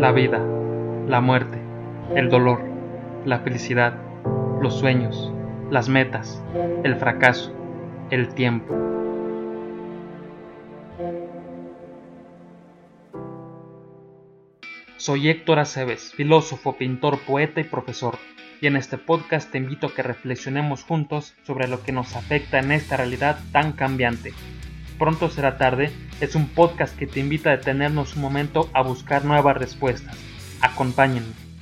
La vida, la muerte, el dolor, la felicidad, los sueños, las metas, el fracaso, el tiempo. Soy Héctor Aceves, filósofo, pintor, poeta y profesor, y en este podcast te invito a que reflexionemos juntos sobre lo que nos afecta en esta realidad tan cambiante. Pronto será tarde es un podcast que te invita a detenernos un momento a buscar nuevas respuestas. Acompáñenme.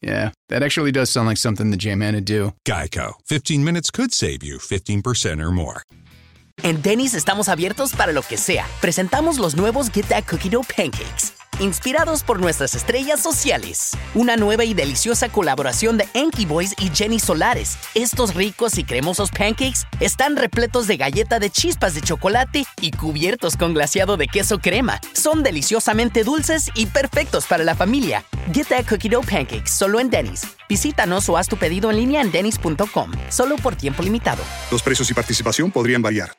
yeah, that actually does sound like something the J-Man would do. Geico. 15 minutes could save you 15% or more. En Denny's estamos abiertos para lo que sea. Presentamos los nuevos Get That Cookie Dough Pancakes, inspirados por nuestras estrellas sociales. Una nueva y deliciosa colaboración de Enki Boys y Jenny Solares. Estos ricos y cremosos pancakes están repletos de galleta de chispas de chocolate y cubiertos con glaseado de queso crema. Son deliciosamente dulces y perfectos para la familia. Get That Cookie Dough Pancakes solo en Denny's. Visítanos o haz tu pedido en línea en denny's.com. Solo por tiempo limitado. Los precios y participación podrían variar.